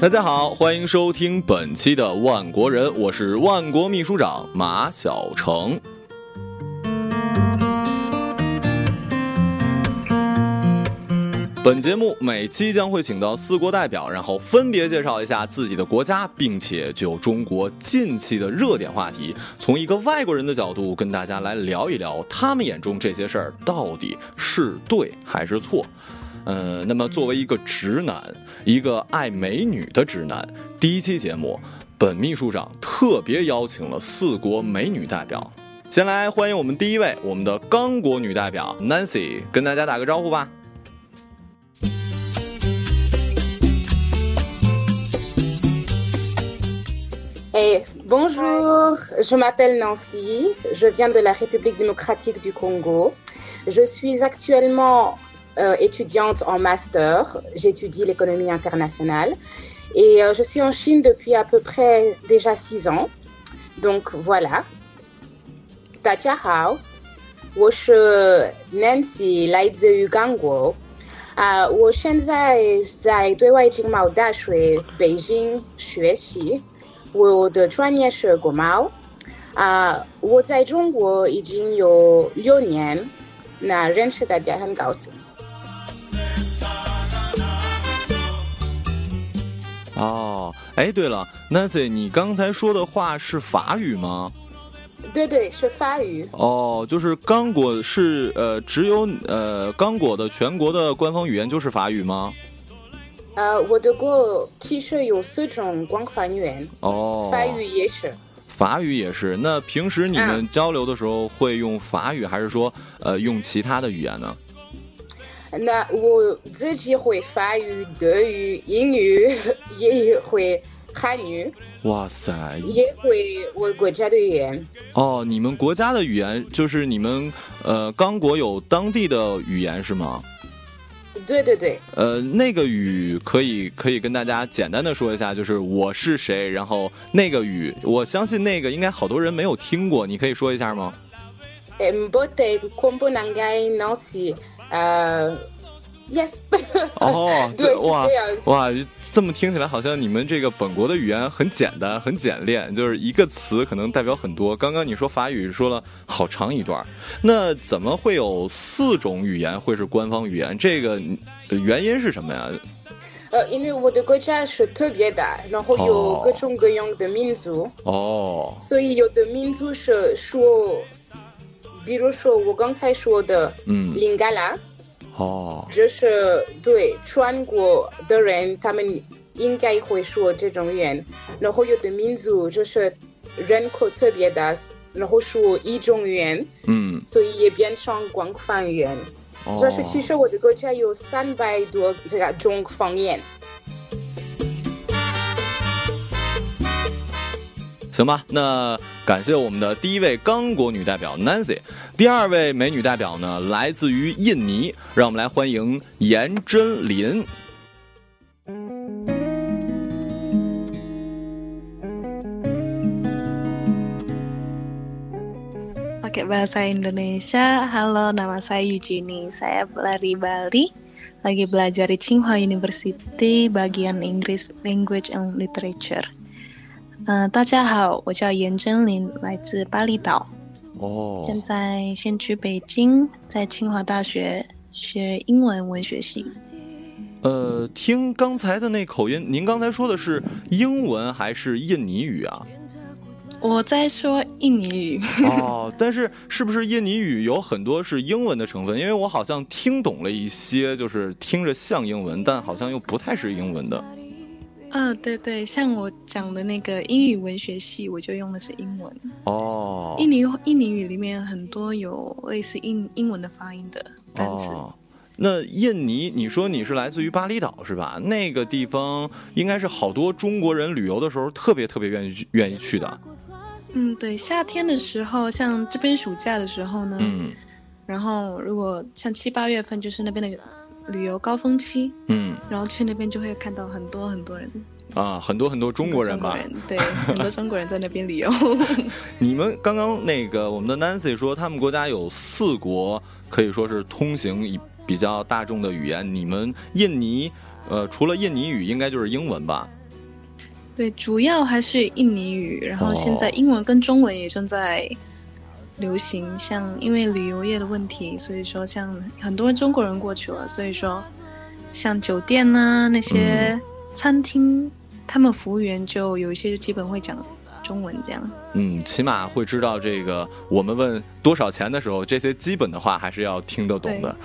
大家好，欢迎收听本期的万国人，我是万国秘书长马晓成。本节目每期将会请到四国代表，然后分别介绍一下自己的国家，并且就中国近期的热点话题，从一个外国人的角度跟大家来聊一聊，他们眼中这些事儿到底是对还是错。呃，那么作为一个直男，一个爱美女的直男，第一期节目，本秘书长特别邀请了四国美女代表，先来欢迎我们第一位，我们的刚果女代表 Nancy，跟大家打个招呼吧。Et bonjour, je m'appelle Nancy, je viens de la République démocratique du Congo. Je suis actuellement euh, étudiante en master, j'étudie l'économie internationale et euh, je suis en Chine depuis à peu près déjà six ans. Donc voilà. 大家好，我是 Nancy，来自于刚果。啊、我现在在对外经贸大学北京学习。我的专业是国贸，啊、我在中国已经有六年，那认识大家很高兴。 哦，哎，对了，Nancy，你刚才说的话是法语吗？对对，是法语。哦，就是刚果是呃，只有呃刚果的全国的官方语言就是法语吗？呃，我的国其实有四种官方语言，哦，法语也是。法语也是。那平时你们交流的时候会用法语，还是说呃用其他的语言呢？那我自己会法语、德语、英语，也会汉语，哇塞！也会我国家的语言。哦，你们国家的语言就是你们呃刚果有当地的语言是吗？对对对，呃，那个语可以可以跟大家简单的说一下，就是我是谁，然后那个语，我相信那个应该好多人没有听过，你可以说一下吗？呃，yes，哦，对，是哇这样。哇，这么听起来好像你们这个本国的语言很简单、很简练，就是一个词可能代表很多。刚刚你说法语说了好长一段，那怎么会有四种语言会是官方语言？这个呃原因是什么呀？呃，因为我的国家是特别大，然后有哦各种各样的民族，哦，所以有的民族是说，比如说我刚才说的嗯，林嘎拉，哦，就是对全国的人，他们应该会说这种语言。然后有的民族就是人口特别大，然后说一种语言，嗯，所以也变成官方语言。哦，这是其实我的国家有三百多这个种方言。行吧，那感谢我们的第一位刚果女代表 Nancy，第二位美女代表呢来自于印尼，让我们来欢迎严真林。Pakai bahasa Indonesia. Halo, nama saya Eugenie. Saya dari Bali. Lagi belajar di Tsinghua University bagian English Language and Literature. 呃，大家好，我叫严真林，来自巴厘岛，哦，现在先去北京，在清华大学学英文文学系。呃，听刚才的那口音，您刚才说的是英文还是印尼语啊？我在说印尼语，哦，但是是不是印尼语有很多是英文的成分？因为我好像听懂了一些，就是听着像英文，但好像又不太是英文的。啊，对对，像我讲的那个英语文学系，我就用的是英文。哦，印尼印尼语里面很多有类似英英文的发音的单词。哦，那印尼，你说你是来自于巴厘岛是吧？那个地方应该是好多中国人旅游的时候特别特别愿意去愿意去的。嗯，对，夏天的时候，像这边暑假的时候呢，嗯然后如果像七八月份就是那边的旅游高峰期，嗯然后去那边就会看到很多很多人，啊，很多很多中国人吧。对，很多中国人在那边旅游。你们刚刚那个我们的 Nancy 说，他们国家有四国可以说是通行以比较大众的语言。你们印尼，呃，除了印尼语，应该就是英文吧？对，主要还是印尼语，然后现在英文跟中文也正在流行。像因为旅游业的问题，所以说像很多中国人过去了，所以说像酒店呐那些餐厅，他们服务员就有一些就基本会讲中文这样。嗯，起码会知道这个我们问多少钱的时候，这些基本的话还是要听得懂的。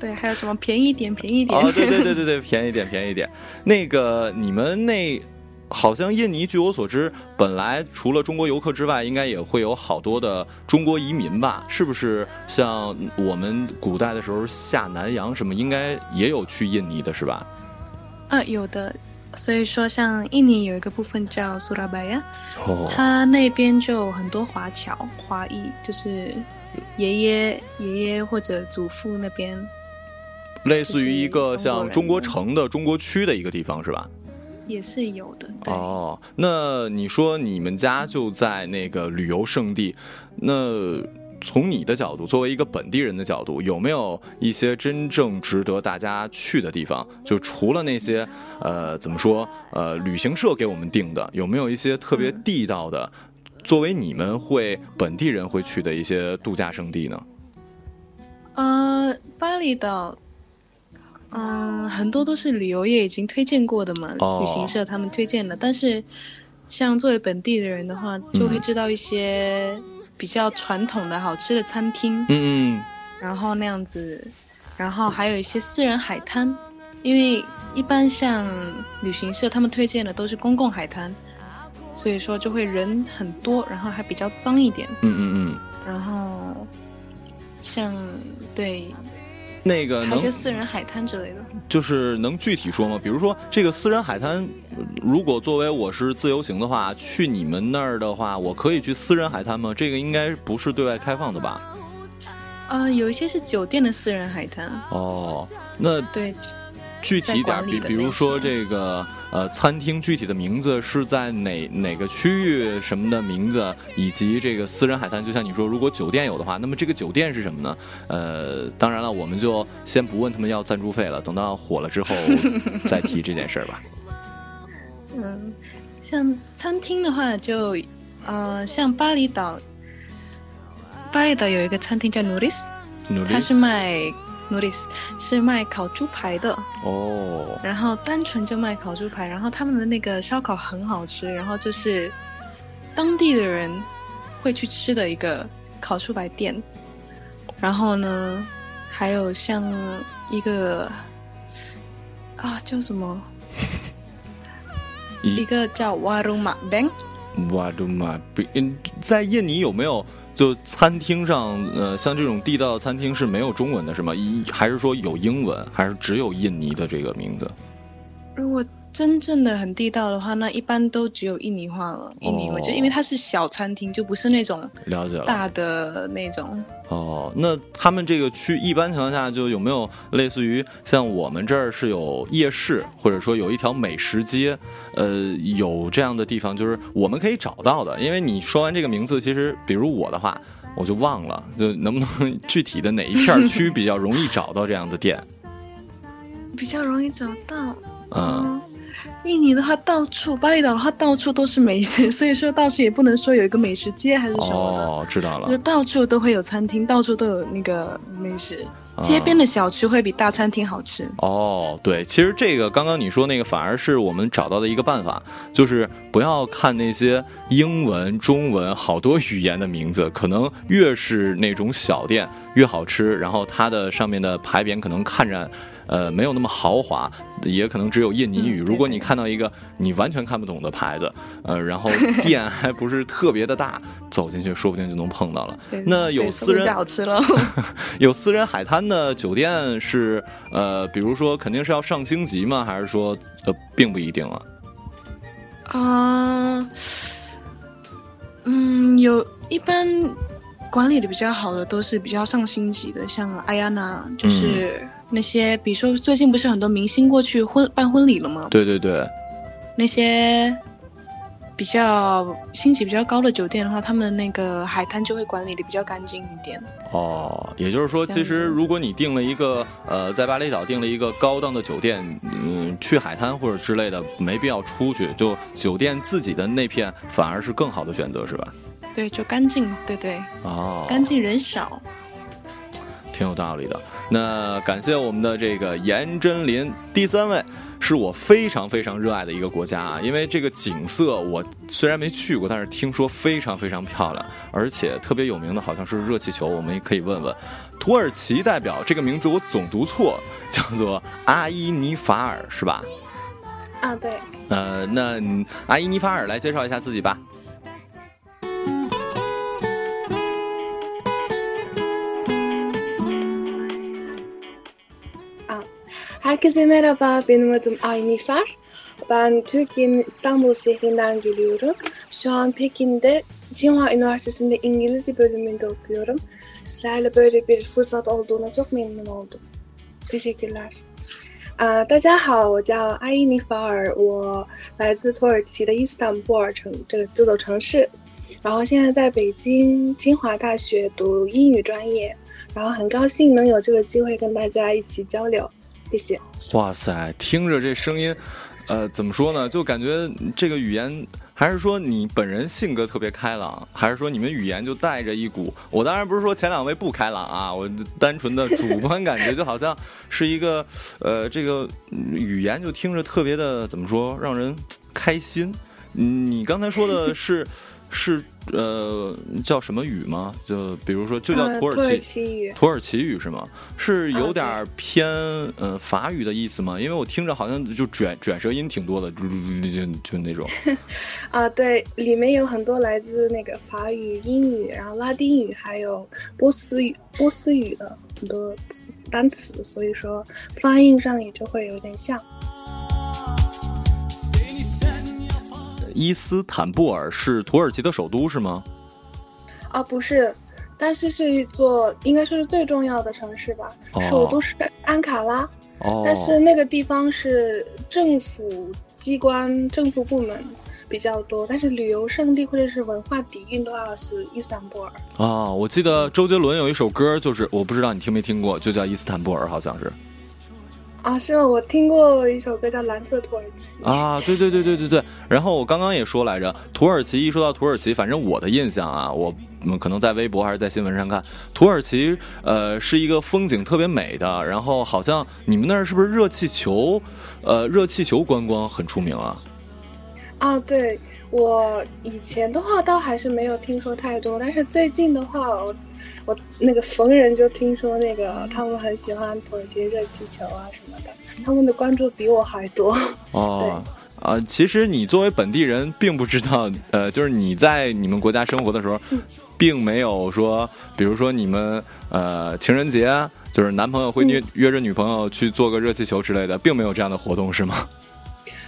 对，还有什么便宜点，便宜点。哦，对对对对对，便宜点，便宜点。那个你们那。好像印尼，据我所知，本来除了中国游客之外，应该也会有好多的中国移民吧？是不是？像我们古代的时候下南洋什么，应该也有去印尼的，是吧？啊，有的。所以说，像印尼有一个部分叫苏拉巴亚，它那边就很多华侨、华裔，就是爷爷、爷爷或者祖父那边，类似于一个像中国城的中国区的一个地方，是吧？也是有的哦。那你说你们家就在那个旅游胜地，那从你的角度，作为一个本地人的角度，有没有一些真正值得大家去的地方？就除了那些呃，怎么说呃，旅行社给我们定的，有没有一些特别地道的，作为你们会本地人会去的一些度假胜地呢？呃，巴厘岛。嗯，很多都是旅游业已经推荐过的嘛，旅行社他们推荐的。但是，像作为本地的人的话，就会知道一些比较传统的好吃的餐厅。嗯嗯。然后那样子，然后还有一些私人海滩，因为一般像旅行社他们推荐的都是公共海滩，所以说就会人很多，然后还比较脏一点。嗯嗯嗯。然后，像对。那个能些私人海滩之类的，就是能具体说吗？比如说这个私人海滩，如果作为我是自由行的话，去你们那儿的话，我可以去私人海滩吗？这个应该不是对外开放的吧？呃，有一些是酒店的私人海滩。哦，那对。具体点，比比如说这个呃，餐厅具体的名字是在哪哪个区域什么的名字，以及这个私人海滩，就像你说，如果酒店有的话，那么这个酒店是什么呢？呃，当然了，我们就先不问他们要赞助费了，等到火了之后 再提这件事儿吧。嗯，像餐厅的话，就呃，像巴厘岛，巴厘岛有一个餐厅叫 Nuris，它是卖。I c e 是卖烤猪排的哦，然后单纯就卖烤猪排，然后他们的那个烧烤很好吃，然后就是当地的人会去吃的一个烤猪排店。然后呢，还有像一个啊叫什么，一个叫 Warung Bank，Warung Bank，在印尼有没有？就餐厅上，呃，像这种地道的餐厅是没有中文的，是吗？一还是说有英文，还是只有印尼的这个名字？如果。真正的很地道的话，那一般都只有印尼话了。印尼话就因为它是小餐厅，就不是那种了解了大的那种。哦，那他们这个区一般情况下就有没有类似于像我们这儿是有夜市，或者说有一条美食街，呃，有这样的地方，就是我们可以找到的。因为你说完这个名字，其实比如我的话，我就忘了，就能不能具体的哪一片区比较容易找到这样的店？比较容易找到，嗯。印尼的话，到处巴厘岛的话，到处都是美食，所以说倒是也不能说有一个美食街还是什么哦，知道了，就到处都会有餐厅，到处都有那个美食，街边的小吃会比大餐厅好吃。哦，对，其实这个刚刚你说那个，反而是我们找到的一个办法，就是不要看那些英文、中文好多语言的名字，可能越是那种小店越好吃，然后它的上面的牌匾可能看着。呃，没有那么豪华，也可能只有印尼语。如果你看到一个你完全看不懂的牌子，呃，然后店还不是特别的大，走进去说不定就能碰到了。那有私人好吃了，有私人海滩的酒店是呃，比如说肯定是要上星级吗？还是说呃，并不一定啊？啊，嗯，有一般管理的比较好的都是比较上星级的，像艾亚娜就是。那些，比如说最近不是很多明星过去婚办婚礼了吗？对对对。那些比较星级比较高的酒店的话，他们的那个海滩就会管理的比较干净一点。哦，也就是说，其实如果你订了一个呃，在巴厘岛订了一个高档的酒店，嗯，去海滩或者之类的，没必要出去，就酒店自己的那片反而是更好的选择，是吧？对，就干净，对对，哦，干净人少。挺有道理的。那感谢我们的这个颜真林，第三位是我非常非常热爱的一个国家啊，因为这个景色我虽然没去过，但是听说非常非常漂亮，而且特别有名的好像是热气球，我们也可以问问。土耳其代表这个名字我总读错，叫做阿伊尼法尔是吧？啊，对。呃，那阿伊尼法尔来介绍一下自己吧。Herkese merhaba, benim adım Aynifar. Ben Türkiye'nin İstanbul şehrinden geliyorum. Şu an Pekin'de Tsinghua Üniversitesi'nde İngilizce bölümünde okuyorum. Sizlerle böyle bir fırsat olduğuna çok memnun oldum. Teşekkürler. 啊、大家好，我叫阿伊尼法尔，我来自土耳其的伊斯坦布尔城这个这座城市，然后现在在北京清华大学读英语专业，然后很高兴能有这个机会跟大家一起交流。 谢谢。哇塞，听着这声音，呃，怎么说呢？就感觉这个语言，还是说你本人性格特别开朗，还是说你们语言就带着一股？我当然不是说前两位不开朗啊，我单纯的主观感觉，就好像是一个，呃，这个语言就听着特别的怎么说，让人开心。你刚才说的是。是呃，叫什么语吗？就比如说，就叫土耳其语，土耳其语是吗？是有点偏呃法语的意思吗？因为我听着好像就卷卷舌音挺多的，就就就那种。啊，对，里面有很多来自那个法语、英语，然后拉丁语，还有波斯语、波斯语的很多单词，所以说发音上也就会有点像。伊斯坦布尔是土耳其的首都是吗？啊，不是，但是是一座应该说是最重要的城市吧。首都是安卡拉，但是那个地方是政府机关、政府部门比较多，但是旅游胜地或者是文化底蕴的话是伊斯坦布尔。啊，我记得周杰伦有一首歌，就是我不知道你听没听过，就叫《伊斯坦布尔》，好像是。啊，是吗？我听过一首歌叫《蓝色土耳其》啊，对对对对对对。然后我刚刚也说来着，土耳其一说到土耳其，反正我的印象啊，我们可能在微博还是在新闻上看，土耳其呃是一个风景特别美的，然后好像你们那儿是不是热气球，呃，热气球观光很出名啊？啊，对。我以前的话倒还是没有听说太多，但是最近的话，我我那个逢人就听说那个他们很喜欢土耳其热气球啊什么的，他们的关注比我还多。哦，啊，其实你作为本地人，并不知道，呃，就是你在你们国家生活的时候，并没有说，比如说你们呃情人节，就是男朋友会约约着女朋友去做个热气球之类的，并没有这样的活动，是吗？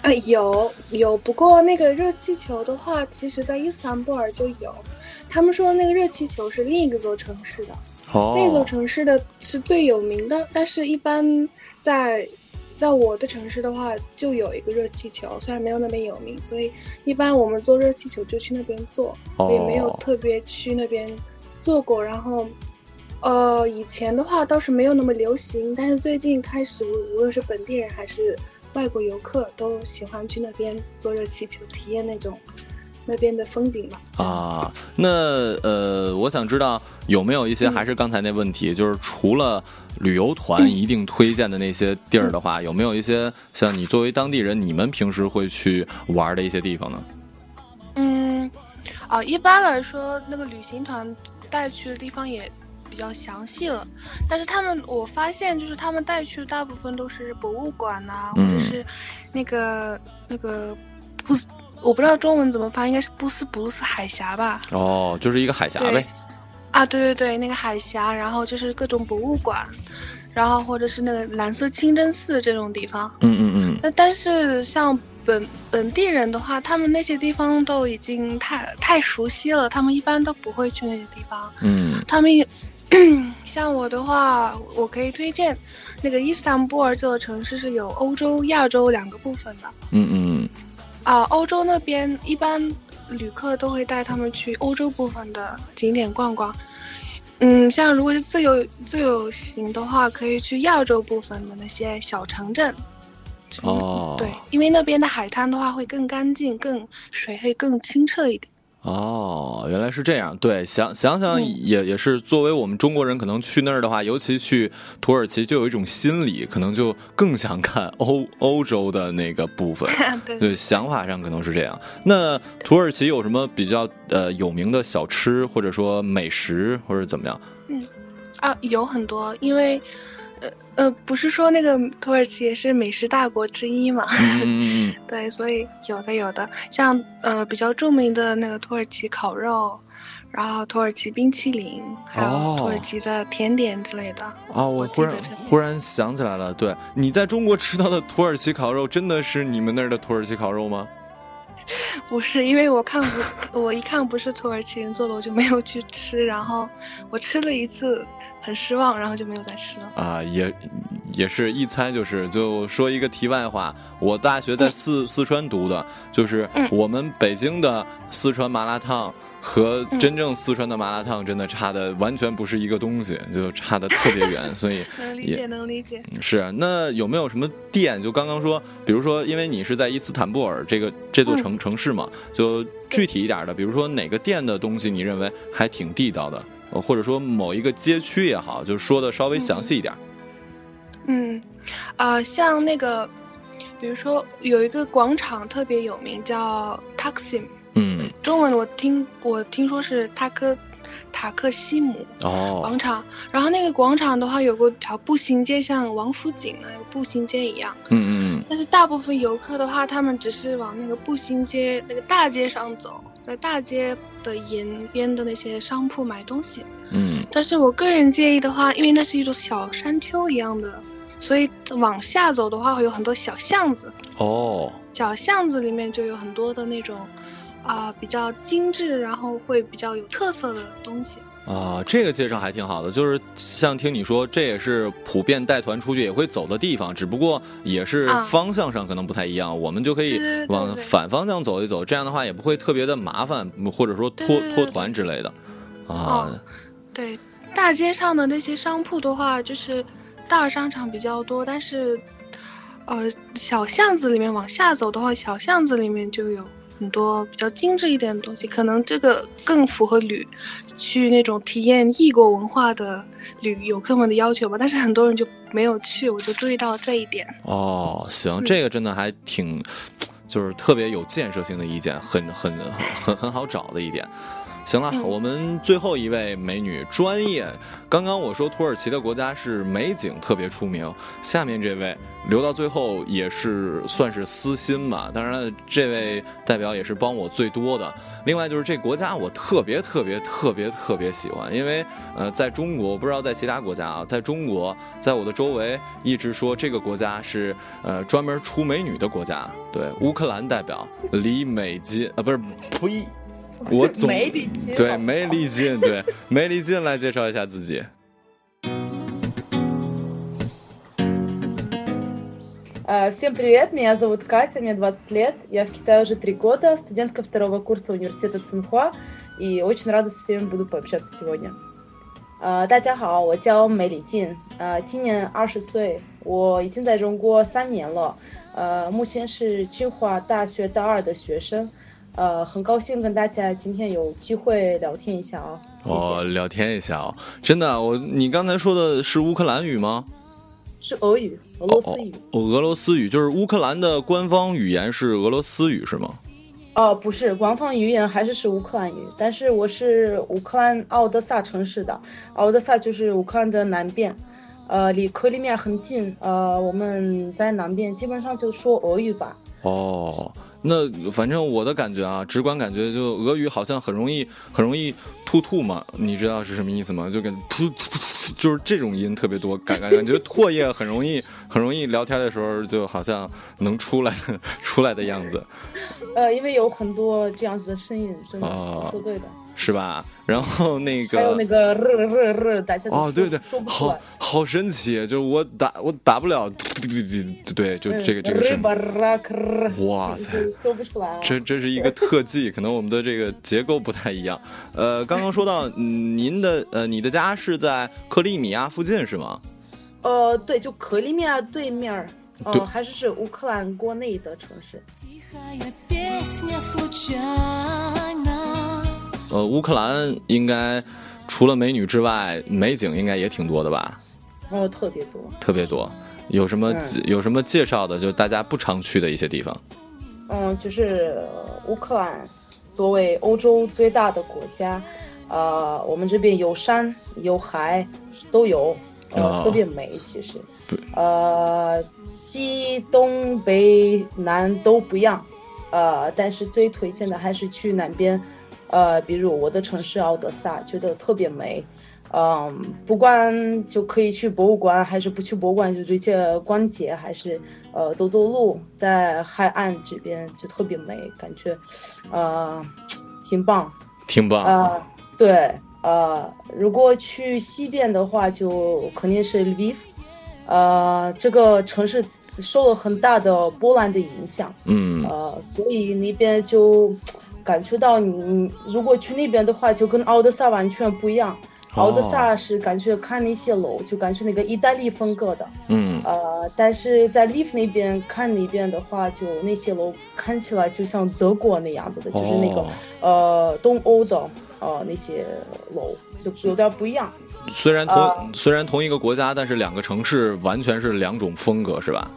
啊，有有，不过那个热气球的话，其实在伊斯坦布尔就有。他们说那个热气球是另一个座城市的，那座城市的是最有名的。但是，一般在在我的城市的话，就有一个热气球，虽然没有那么有名，所以一般我们坐热气球就去那边坐，也没有特别去那边坐过。然后，呃，以前的话倒是没有那么流行，但是最近开始，无论是本地人还是。外国游客都喜欢去那边坐热气球，体验那种那边的风景吧。啊，那呃，我想知道有没有一些还是刚才那问题，就是除了旅游团一定推荐的那些地儿的话，有没有一些像你作为当地人，你们平时会去玩的一些地方呢？嗯，啊，一般来说，那个旅行团带去的地方也。比较详细了，但是他们我发现就是他们带去的大部分都是博物馆呐，或者是那个那个布斯，我不知道中文怎么发，应该是布斯布鲁斯海峡吧？哦，就是一个海峡呗。啊，对对对，那个海峡，然后就是各种博物馆，然后或者是那个蓝色清真寺这种地方。嗯嗯嗯。那但是像本本地人的话，他们那些地方都已经太太熟悉了，他们一般都不会去那些地方。嗯。他们。像我的话，我可以推荐那个伊斯坦布尔这座城市是有欧洲、亚洲两个部分的。嗯嗯。啊，欧洲那边一般旅客都会带他们去欧洲部分的景点逛逛。嗯，像如果是自由自由行的话，可以去亚洲部分的那些小城镇。哦，对，因为那边的海滩的话会更干净，更水会更清澈一点。哦，原来是这样。对，想想想也也是，作为我们中国人，可能去那儿的话，尤其去土耳其，就有一种心理，可能就更想看欧欧洲的那个部分。对，想法上可能是这样。那土耳其有什么比较呃有名的小吃，或者说美食，或者怎么样？嗯，啊，有很多，因为。呃呃，不是说那个土耳其也是美食大国之一嘛？嗯 对，所以有的有的，像呃比较著名的那个土耳其烤肉，然后土耳其冰淇淋，还有土耳其的甜点之类的。哦，我忽然忽然想起来了，对，你在中国吃到的土耳其烤肉，真的是你们那儿的土耳其烤肉吗？不是，因为我看不，我一看不是土耳其人做的，我就没有去吃。然后我吃了一次，很失望，然后就没有再吃了。啊，也也是一猜就是，就说一个题外话，我大学在四四川读的，就是我们北京的四川麻辣烫。和真正四川的麻辣烫真的差的完全不是一个东西，就差的特别远，所以 能理解能理解。是那有没有什么店？就刚刚说，比如说，因为你是在伊斯坦布尔这个这座城城市嘛，就具体一点的，比如说哪个店的东西你认为还挺地道的，或者说某一个街区也好，就是说的稍微详细一点。嗯，啊，像那个，比如说有一个广场特别有名，叫 Taksim。嗯，中文我听我听说是塔克塔克西姆哦广场，然后那个广场的话有个条步行街，像王府井的那个步行街一样。嗯嗯但是大部分游客的话，他们只是往那个步行街那个大街上走，在大街的沿边的那些商铺买东西。嗯。但是我个人建议的话，因为那是一座小山丘一样的，所以往下走的话会有很多小巷子。哦。小巷子里面就有很多的那种。啊，比较精致，然后会比较有特色的东西啊。这个介绍还挺好的，就是像听你说，这也是普遍带团出去也会走的地方，只不过也是方向上可能不太一样。我们就可以往反方向走一走，这样的话也不会特别的麻烦，或者说拖拖团之类的。啊，对，大街上的那些商铺的话，就是大商场比较多，但是呃，小巷子里面往下走的话，小巷子里面就有。很多比较精致一点的东西，可能这个更符合旅去那种体验异国文化的旅游客们的要求吧。但是很多人就没有去，我就注意到这一点。哦，行，这个真的还挺，就是特别有建设性的意见，很很很很好找的一点。行了，我们最后一位美女专业。刚刚我说土耳其的国家是美景特别出名，下面这位留到最后也是算是私心吧。当然，这位代表也是帮我最多的。另外就是这国家我特别特别特别特别喜欢，因为呃，在中国我不知道在其他国家啊，在中国，在我的周围一直说这个国家是呃专门出美女的国家。对，乌克兰代表李美金啊，不是呸。我总对没力劲，对没力劲来介绍一下自己。Всем привет, меня зовут Катя, мне 20 лет, я в Китае уже три года, студентка второго курса университета Цинхуа, и очень рада со всеми буду пообщаться сегодня. 呃，大家好，我叫梅李静，呃，今年二十岁，我已经在中国三年了，呃，目前是清华大学大二的学生。 呃，很高兴跟大家今天有机会聊天一下啊！哦，聊天一下哦，真的，我你刚才说的是乌克兰语吗？是俄语，俄罗斯语。哦，俄罗斯语就是乌克兰的官方语言是俄罗斯语是吗？哦，不是，官方语言还是是乌克兰语，但是我是乌克兰奥德萨城市的，奥德萨就是乌克兰的南边，呃，离克里米亚很近，呃，我们在南边基本上就说俄语吧。哦。那反正我的感觉啊，直观感觉就俄语好像很容易很容易吐吐嘛，你知道是什么意思吗？就跟吐吐吐，就是这种音特别多，感感感觉唾液很容易很容易聊天的时候就好像能出来出来的样子。呃，因为有很多这样子的声音，真的说对的。是吧？然后那个还有那个，哦，对对，好好神奇，就是我打我打不了，对，就这个这个是，哇塞，说不出来，这这是一个特技，可能我们的这个结构不太一样。呃，刚刚说到您的呃，你的家是在克里米亚附近是吗？呃，对，就克里米亚对面哦，还是是乌克兰国内的城市。呃，乌克兰应该除了美女之外，美景应该也挺多的吧？哦，特别多，特别多。有什么有什么介绍的？就大家不常去的一些地方。嗯，就是乌克兰作为欧洲最大的国家，呃，我们这边有山有海都有，呃，特别美。其实，呃，西东北南都不一样，呃，但是最推荐的还是去南边，呃，比如我的城市奥德萨，觉得特别美。嗯，不管就可以去博物馆，还是不去博物馆就直接逛街，还是呃走走路，在海岸这边就特别美，感觉，呃，挺棒，挺棒啊。对，呃，如果去西边的话，就肯定是 Lviv，呃，这个城市受了很大的波兰的影响，嗯，呃，所以那边就感觉到你如果去那边的话，就跟奥德萨完全不一样。奥德萨是感觉看那些楼，就感觉那个意大利风格的，嗯，呃，但是在利夫那边看那边的话，就那些楼看起来就像德国那样子的，就是那个呃东欧的呃那些楼，就有点不一样。虽然同虽然同一个国家，但是两个城市完全是两种风格，是吧？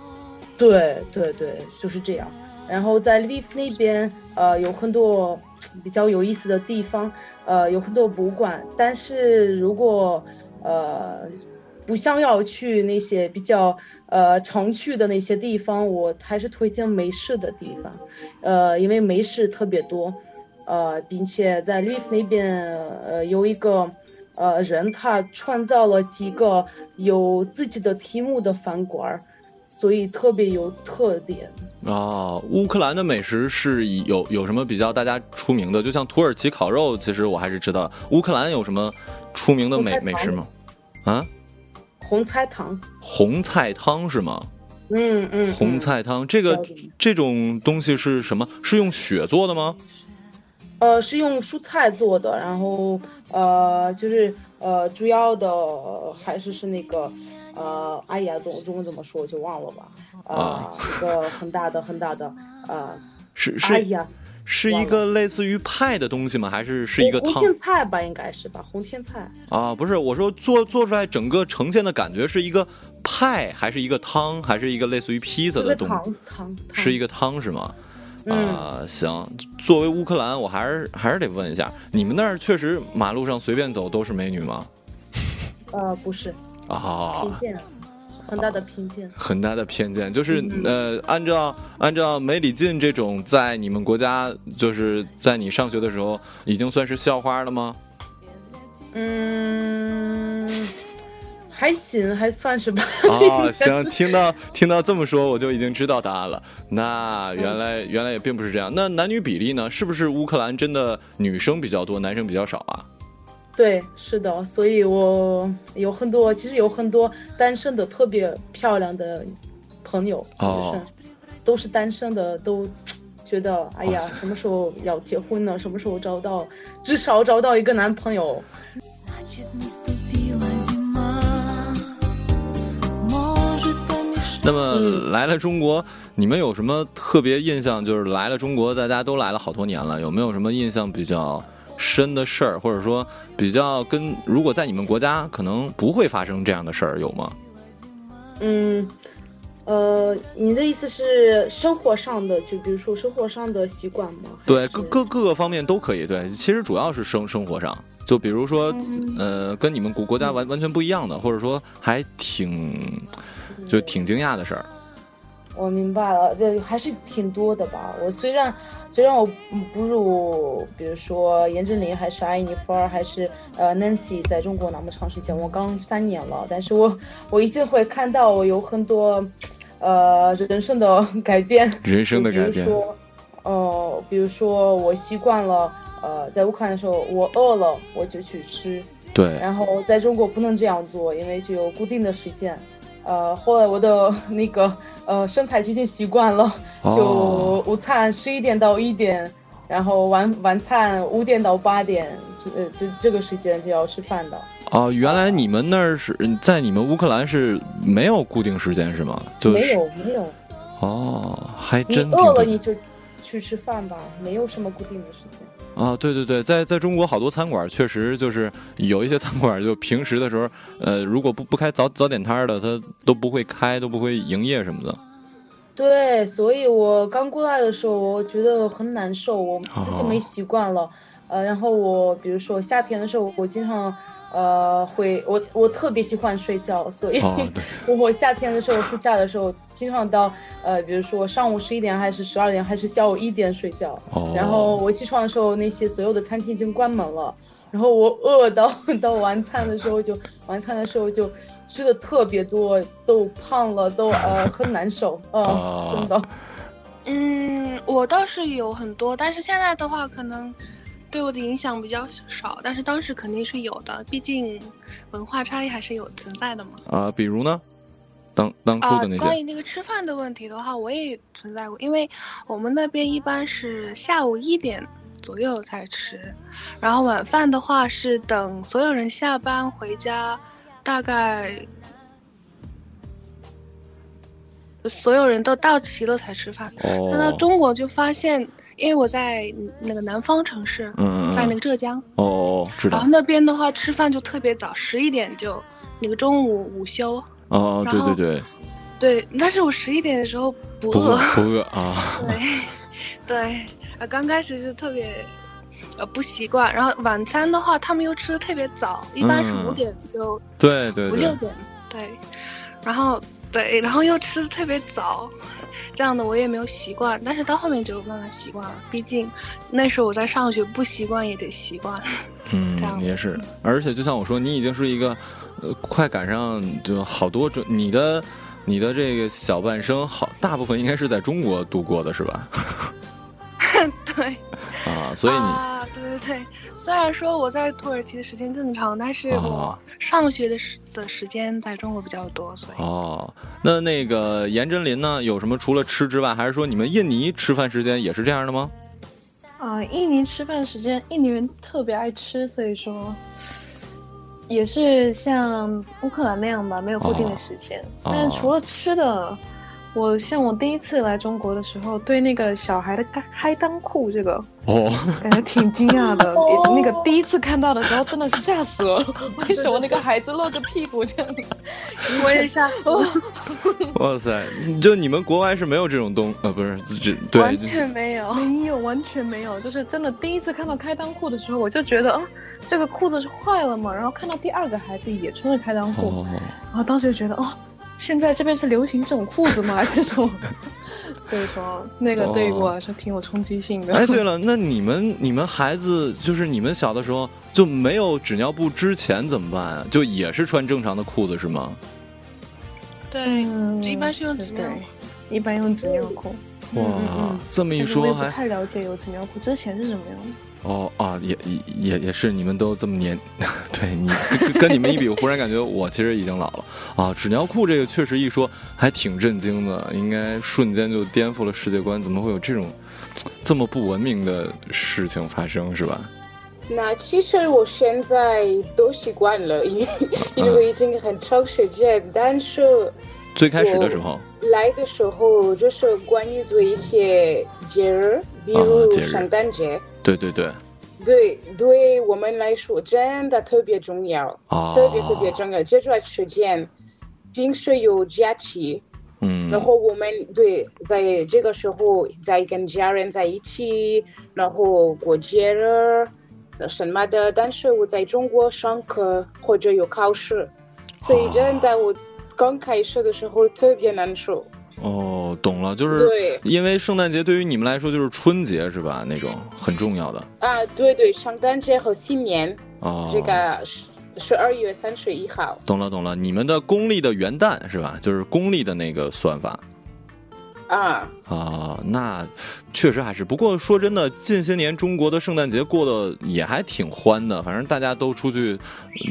对对对，就是这样。然后在利夫那边，呃，有很多比较有意思的地方。呃，有很多博物馆，但是如果呃不想要去那些比较呃常去的那些地方，我还是推荐美食的地方，呃，因为美食特别多，呃，并且在 l i f 那边呃有一个呃人，他创造了几个有自己的题目的饭馆儿。所以特别有特点啊！乌克兰的美食是有有什么比较大家出名的？就像土耳其烤肉，其实我还是知道。乌克兰有什么出名的美美食吗？啊？红菜汤。红菜汤是吗？嗯嗯。红菜汤这个这种东西是什么？是用血做的吗？呃，是用蔬菜做的，然后呃，就是呃，主要的还是是那个。呃，哎呀，中中文怎么说我就忘了吧。啊，一个很大的很大的呃，是是，哎呀，是一个类似于派的东西吗？还是是一个红天菜吧？应该是吧，红天菜。啊，不是，我说做做出来整个呈现的感觉是一个派，还是一个汤，还是一个类似于披萨的东西？汤汤是一个汤是吗？啊，行。作为乌克兰，我还是还是得问一下，你们那儿确实马路上随便走都是美女吗？呃，不是。啊，偏见，很大的偏见，很大的偏见，就是呃，按照按照梅里进这种，在你们国家，就是在你上学的时候，已经算是校花了吗？嗯，还行，还算是吧。啊，行，听到听到这么说，我就已经知道答案了。那原来原来也并不是这样。那男女比例呢？是不是乌克兰真的女生比较多，男生比较少啊？对，是的，所以我有很多，其实有很多单身的特别漂亮的朋友，就是都是单身的，都觉得哎呀，什么时候要结婚呢？什么时候找到，至少找到一个男朋友。那么来了中国，你们有什么特别印象？就是来了中国，大家都来了好多年了，有没有什么印象比较？深的事儿，或者说比较跟如果在你们国家可能不会发生这样的事儿，有吗？嗯，呃，你的意思是生活上的，就比如说生活上的习惯吗？对，各各各个方面都可以。对，其实主要是生生活上，就比如说，呃，跟你们国国家完完全不一样的，或者说还挺就挺惊讶的事儿。我明白了，对，还是挺多的吧。我虽然。虽然我不如，比如说严正林，还是艾妮弗尔，还是呃 Nancy 在中国那么长时间，我刚三年了，但是我 我一定会看到我有很多，呃人生的改变。人生的改变。比如说，呃，比如说我习惯了，呃，在乌克兰的时候，我饿了我就去吃。对。然后在中国不能这样做，因为就有固定的时间。呃，后来我的那个 呃身材已经习惯了，就午餐十一点到一点，然后晚晚餐五点到八点，这呃这这个时间就要吃饭的。哦，原来你们那儿是在你们乌克兰是没有固定时间是吗？就没有没有。哦，还真。你饿了你就去吃饭吧，没有什么固定的时间。啊，对对对，在在中国好多餐馆确实就是有一些餐馆就平时的时候，呃，如果不不开早早点摊的，他都不会开，都不会营业什么的。对，所以我刚过来的时候，我觉得很难受，我自己没习惯了。呃，然后我比如说夏天的时候，我经常。呃，会我我特别喜欢睡觉，所以 我夏天的时候暑假的时候，经常到呃，比如说上午十一点还是十二点还是下午一点睡觉。然后我起床的时候，那些所有的餐厅已经关门了。然后我饿到 到晚餐的时候就晚餐的时候就吃的特别多，都胖了，都呃很难受啊，真的。嗯，我倒是有很多，但是现在的话可能。对我的影响比较少，但是当时肯定是有的，毕竟文化差异还是有存在的嘛。啊，比如呢？当当初的那些。关于那个吃饭的问题的话，我也存在过，因为我们那边一般是下午一点左右才吃，然后晚饭的话是等所有人下班回家，大概所有人都到齐了才吃饭。哦。但到中国就发现。因为我在那个南方城市，在那个浙江哦，知道。然后那边的话，吃饭就特别早，十一点就那个中午午休。哦，对对对。对，但是我十一点的时候不饿，不饿啊。对，对，啊，刚开始是特别呃不习惯，然后晚餐的话，他们又吃的特别早，一般是五点就对对五六点对，然后对，然后又吃的特别早。这样的我也没有习惯，但是到后面就慢慢习惯了。毕竟那时候我在上学，不习惯也得习惯。嗯，也是。而且就像我说，你已经是一个，呃，快赶上就好多种你的你的这个小半生，好大部分应该是在中国度过的，是吧？对。啊，所以你啊，对。虽然说我在土耳其的时间更长，但是我上学的时的时间在中国比较多，所以哦，那那个严真林呢？有什么除了吃之外，还是说你们印尼吃饭时间也是这样的吗？啊，印尼吃饭时间，印尼人特别爱吃，所以说也是像乌克兰那样吧，没有固定的时间。但是除了吃的。我像我第一次来中国的时候，对那个小孩的开开裆裤这个哦，感觉挺惊讶的。那个第一次看到的时候，真的吓死了。为什么那个孩子露着屁股这样？我也吓死了。哇塞！就你们国外是没有这种东呃，不是这对，完全没有，没有，完全没有。就是真的第一次看到开裆裤的时候，我就觉得啊，这个裤子是坏了嘛。然后看到第二个孩子也穿着开裆裤，然后当时就觉得哦。现在这边是流行这种裤子吗？还是说，所以说那个对于我来说挺有冲击性的。哎，对了，那你们你们孩子就是你们小的时候就没有纸尿布之前怎么办啊？就也是穿正常的裤子是吗？对，一般是用纸尿，一般用纸尿裤。哇，这么一说还不太了解有纸尿裤之前是什么样的。哦啊，也也也是，你们都这么年，对你跟你们一比，我忽然感觉我其实已经老了啊！纸尿裤这个确实一说还挺震惊的，应该瞬间就颠覆了世界观，怎么会有这种这么不文明的事情发生，是吧？那其实我现在都习惯了，因因为已经很长时间，但是最开始的时候来的时候就是关于对一些节日，比如圣诞节。对对对，对对我们来说真的特别重要，特别特别重要。这段时间平时有假期，嗯，然后我们对在这个时候在跟家人在一起，然后过节日什么的。但是我在中国上课或者有考试，所以真的我刚开始的时候特别难受。哦，懂了，就是因为圣诞节对于你们来说就是春节是吧？那种很重要的啊，对对，圣诞节和新年哦，这个十十二月三十一号。懂了懂了，你们的公历的元旦是吧？就是公历的那个算法。啊啊，那确实还是。不过说真的，近些年中国的圣诞节过得也还挺欢的，反正大家都出去，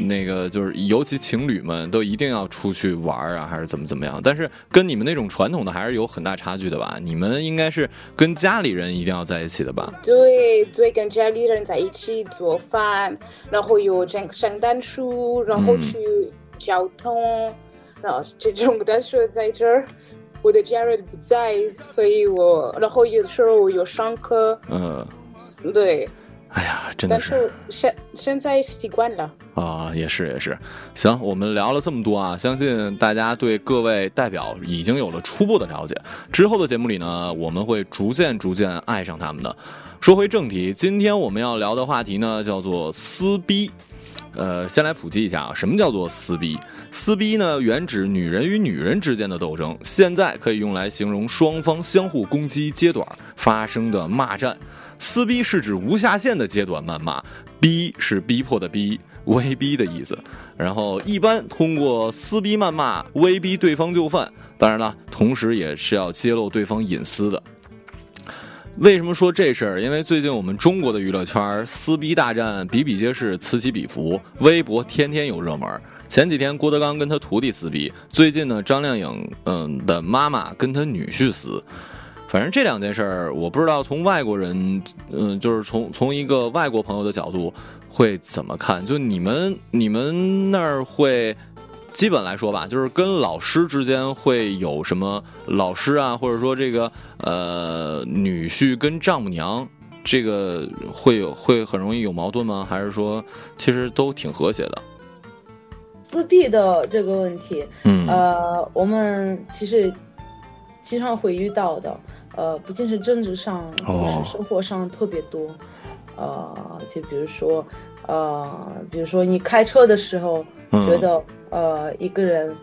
那个就是尤其情侣们都一定要出去玩啊，还是怎么怎么样。但是跟你们那种传统的还是有很大差距的吧？你们应该是跟家里人一定要在一起的吧？对对，跟家里人在一起做饭，然后有圣圣诞树，然后去交通，然后这种的是在这儿。我的家人不在，所以我然后有的时候我有上课，嗯，对，哎呀，真的但是现现在习惯了啊，也是也是。行，我们聊了这么多啊，相信大家对各位代表已经有了初步的了解。之后的节目里呢，我们会逐渐逐渐爱上他们的。说回正题，今天我们要聊的话题呢，叫做撕逼。呃，先来普及一下啊，什么叫做撕逼？撕逼呢，原指女人与女人之间的斗争，现在可以用来形容双方相互攻击阶段发生的骂战。撕逼是指无下限的阶段谩骂，逼是逼迫的逼，威逼的意思。然后一般通过撕逼谩骂威逼对方就范，当然了，同时也是要揭露对方隐私的。为什么说这事儿？因为最近我们中国的娱乐圈撕逼大战比比皆是，此起彼伏，微博天天有热门。前几天郭德纲跟他徒弟撕逼，最近呢张靓颖嗯的妈妈跟他女婿撕。反正这两件事儿，我不知道从外国人嗯，就是从从一个外国朋友的角度会怎么看？就你们你们那儿会？基本来说吧，就是跟老师之间会有什么老师啊，或者说这个呃女婿跟丈母娘，这个会有会很容易有矛盾吗？还是说其实都挺和谐的？自闭的这个问题，嗯，呃，我们其实经常会遇到的，呃，不仅是政治上，就是生活上特别多，呃，就比如说，呃，比如说你开车的时候觉得。呃，一个人，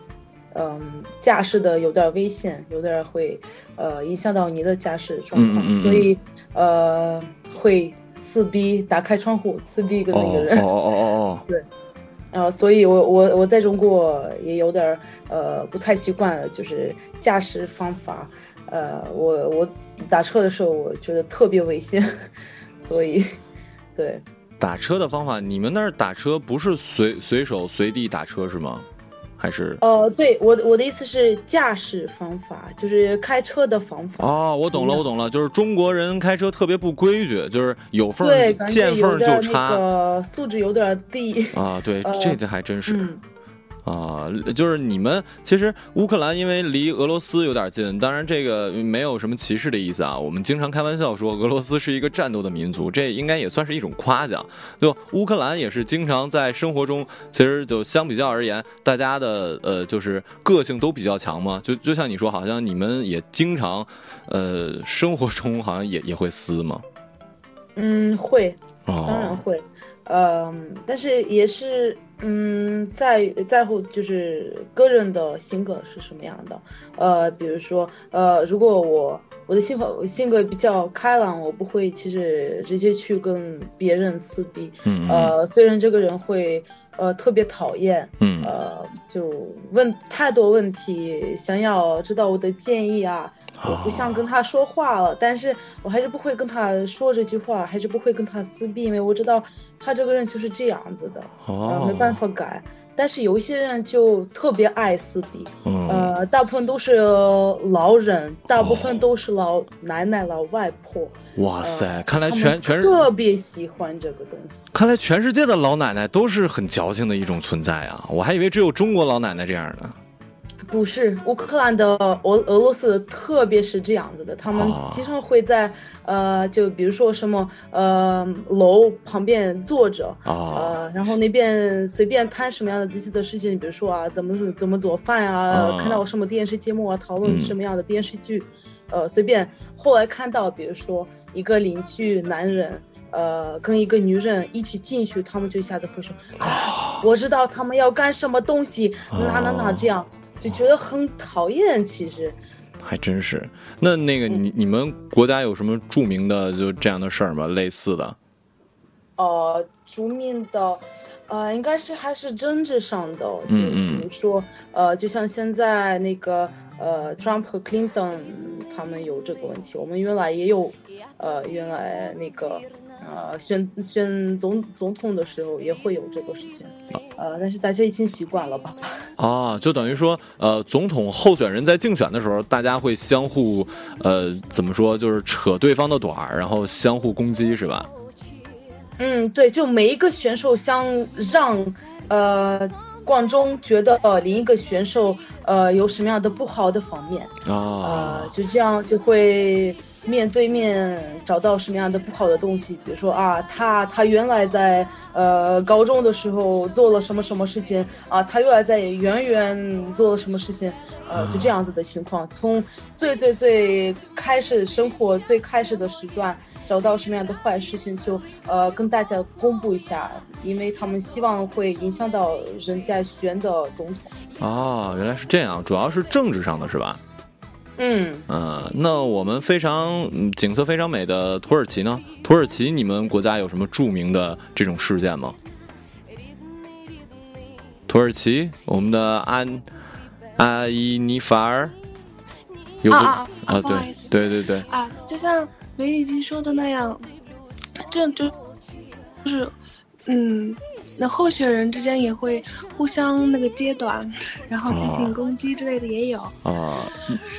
嗯，驾驶的有点危险，有点会，呃，影响到你的驾驶状况，所以，呃，会撕逼，打开窗户撕逼跟那个人。哦哦哦哦。对，呃，所以我我我在中国也有点呃不太习惯，就是驾驶方法，呃，我我打车的时候我觉得特别危险，所以，对。打车的方法，你们那儿打车不是随随手随地打车是吗？还是？呃，对我我的意思是驾驶方法，就是开车的方法。哦，我懂了，我懂了，就是中国人开车特别不规矩，就是有缝见缝就插，素质有点低。啊，对，这个还真是。啊，就是你们其实乌克兰因为离俄罗斯有点近，当然这个没有什么歧视的意思啊。我们经常开玩笑说俄罗斯是一个战斗的民族，这应该也算是一种夸奖。就乌克兰也是经常在生活中，其实就相比较而言，大家的呃就是个性都比较强嘛。就就像你说，好像你们也经常呃生活中好像也也会撕嘛？嗯，会，当然会。嗯，但是也是，嗯，在在乎就是个人的性格是什么样的。呃，比如说，呃，如果我我的性格性格比较开朗，我不会其实直接去跟别人撕逼。嗯呃，虽然这个人会呃特别讨厌，嗯，呃，就问太多问题，想要知道我的建议啊。我不想跟他说话了，但是我还是不会跟他说这句话，还是不会跟他撕逼，因为我知道他这个人就是这样子的，呃，没办法改。但是有一些人就特别爱撕逼，呃，大部分都是老人，大部分都是老奶奶、老外婆。哇塞，看来全全是特别喜欢这个东西。看来全世界的老奶奶都是很矫情的一种存在啊！我还以为只有中国老奶奶这样呢。不是乌克兰的俄俄罗斯，特别是这样子的，他们经常会在呃，就比如说什么呃楼旁边坐着，呃，然后那边随便谈什么样的自己的事情，比如说啊，怎么怎么做饭啊，看到什么电视节目啊，讨论什么样的电视剧，呃，随便。后来看到，比如说一个邻居男人，呃，跟一个女人一起进去，他们就一下子会说，我知道他们要干什么东西，哪哪哪这样。就觉得很讨厌，其实，还真是。那那个你你们国家有什么著名的就这样的事儿吗？类似的？呃，著名的，呃，应该是还是政治上的，就比如说，呃，就像现在那个呃，Trump 和 Clinton 他们有这个问题，我们原来也有，呃，原来那个。呃，选选总总统的时候也会有这个事情，呃，但是大家已经习惯了吧？啊，就等于说，呃，总统候选人在竞选的时候，大家会相互，呃，怎么说，就是扯对方的短儿，然后相互攻击，是吧？嗯，对，就每一个选手想让，呃，观众觉得另一个选手，呃，有什么样的不好的方面啊，呃，就这样就会。面对面找到什么样的不好的东西，比如说啊，他他原来在呃高中的时候做了什么什么事情啊，他原来在圆圆做了什么事情，呃，就这样子的情况。从最最最开始生活最开始的时段找到什么样的坏事情，就呃跟大家公布一下，因为他们希望会影响到人家选的总统。哦，原来是这样，主要是政治上的是吧？嗯呃，那我们非常景色非常美的土耳其呢？土耳其，你们国家有什么著名的这种事件吗？土耳其，我们的安阿伊尼法尔有啊啊，对对对对啊，就像梅里金说的那样，这就就是嗯。那候选人之间也会互相那个揭短，然后进行攻击之类的也有啊。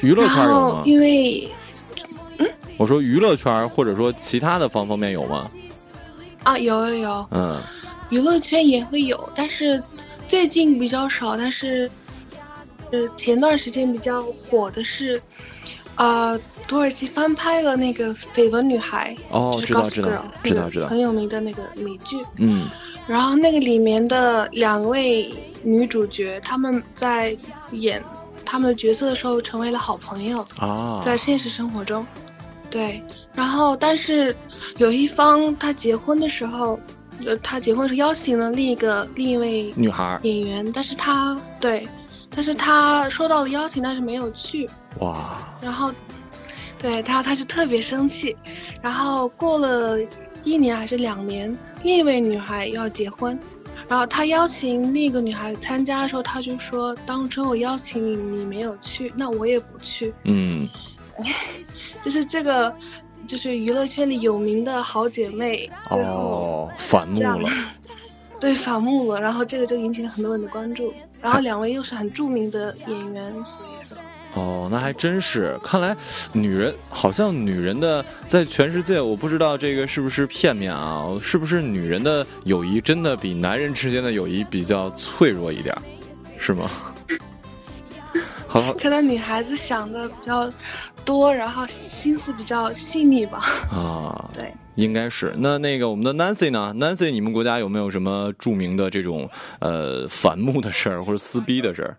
娱乐圈有吗？因为，嗯，我说娱乐圈或者说其他的方方面有吗？啊，有有有，嗯，娱乐圈也会有，但是最近比较少。但是，呃，前段时间比较火的是。啊，土耳其翻拍了那个《绯闻女孩》，哦，知道知道知道知道，很有名的那个美剧。嗯，然后那个里面的两位女主角，他们在演他们的角色的时候成为了好朋友啊，在现实生活中，对。然后，但是有一方他结婚的时候，呃，他结婚是邀请了另一个另一位女孩演员，但是他对。但是他收到了邀请，但是没有去。哇！然后，对他，他就特别生气。然后过了一年还是两年，另一位女孩要结婚，然后他邀请另一个女孩参加的时候，他就说：“当初我邀请你，你没有去，那我也不去。”嗯，就是这个，就是娱乐圈里有名的好姐妹，哦，反目了。对，反目了，然后这个就引起了很多人的关注。然后两位又是很著名的演员，所以说。哦，那还真是。看来，女人好像女人的在全世界，我不知道这个是不是片面啊？是不是女人的友谊真的比男人之间的友谊比较脆弱一点，是吗？好，可能女孩子想的比较多，然后心思比较细腻吧。啊，对。应该是那那个我们的 Nancy 呢？Nancy，你们国家有没有什么著名的这种呃反目的事儿或者撕逼的事儿？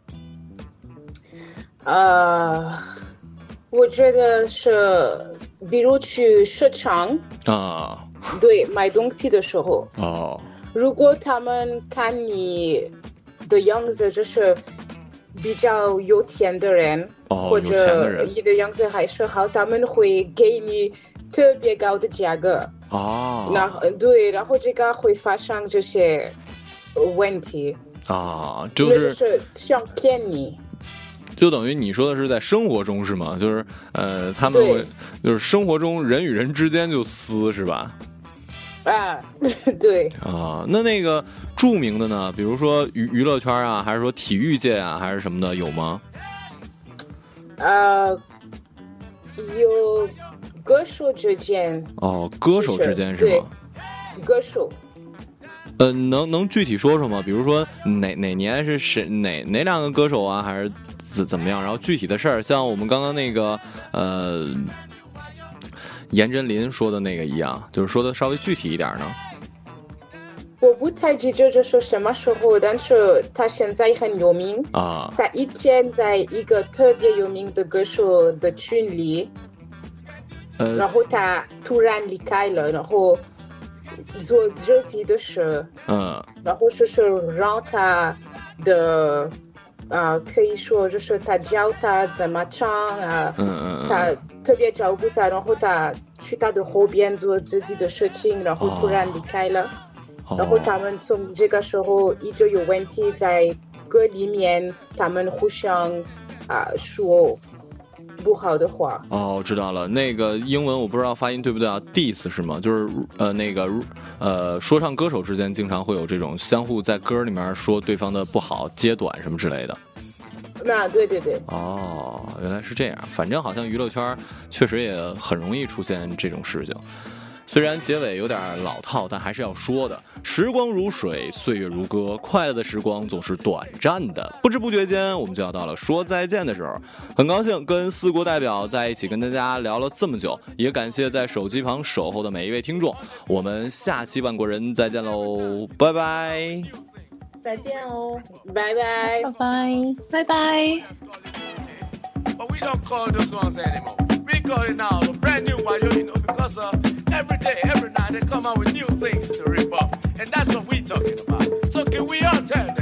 呃，我觉得是，比如去市场啊，对，买东西的时候哦，如果他们看你的样子就是比较有钱的人，哦或者你的样子还是好，他们会给你。特别高的价格。哦，然后对，然后这个会发生这些问题。啊，就是想骗你，就等于你说的是在生活中是吗？就是呃，他们会就是生活中人与人之间就撕是吧？啊，对啊，那那个著名的呢？比如说娱娱乐圈啊，还是说体育界啊，还是什么的有吗？呃，有。歌手之间哦，歌手之间是吗？歌手，嗯，能能具体说说吗？比如说哪哪年是谁哪哪两个歌手啊，还是怎怎么样？然后具体的事儿，像我们刚刚那个呃，颜真林说的那个一样，就是说的稍微具体一点呢。我不太记得这是什么时候，但是他现在很有名啊。他以前在一个特别有名的歌手的群里。然后他突然离开了，然后做自己的事，嗯，然后说是让他的，啊，可以说就是他教他怎么唱啊，嗯嗯他特别照顾他，然后他去他的后边做自己的事情，然后突然离开了，然后他们从这个时候一直有问题在歌里面，他们互相。啊说不好的话。哦，知道了。那个英文我不知道发音对不对啊？diss 是吗？就是呃那个呃说唱歌手之间经常会有这种相互在歌里面说对方的不好、揭短什么之类的。那对对对。哦，原来是这样。反正好像娱乐圈确实也很容易出现这种事情。虽然结尾有点老套，但还是要说的。时光如水，岁月如歌，快乐的时光总是短暂的。不知不觉间，我们就要到了说再见的时候。很高兴跟四国代表在一起，跟大家聊了这么久，也感谢在手机旁守候的每一位听众。我们下期万国人再见喽，拜拜。再见哦，拜拜，拜拜，拜拜。Every day, every night they come out with new things to rip up. And that's what we're talking about. So can we all tell them?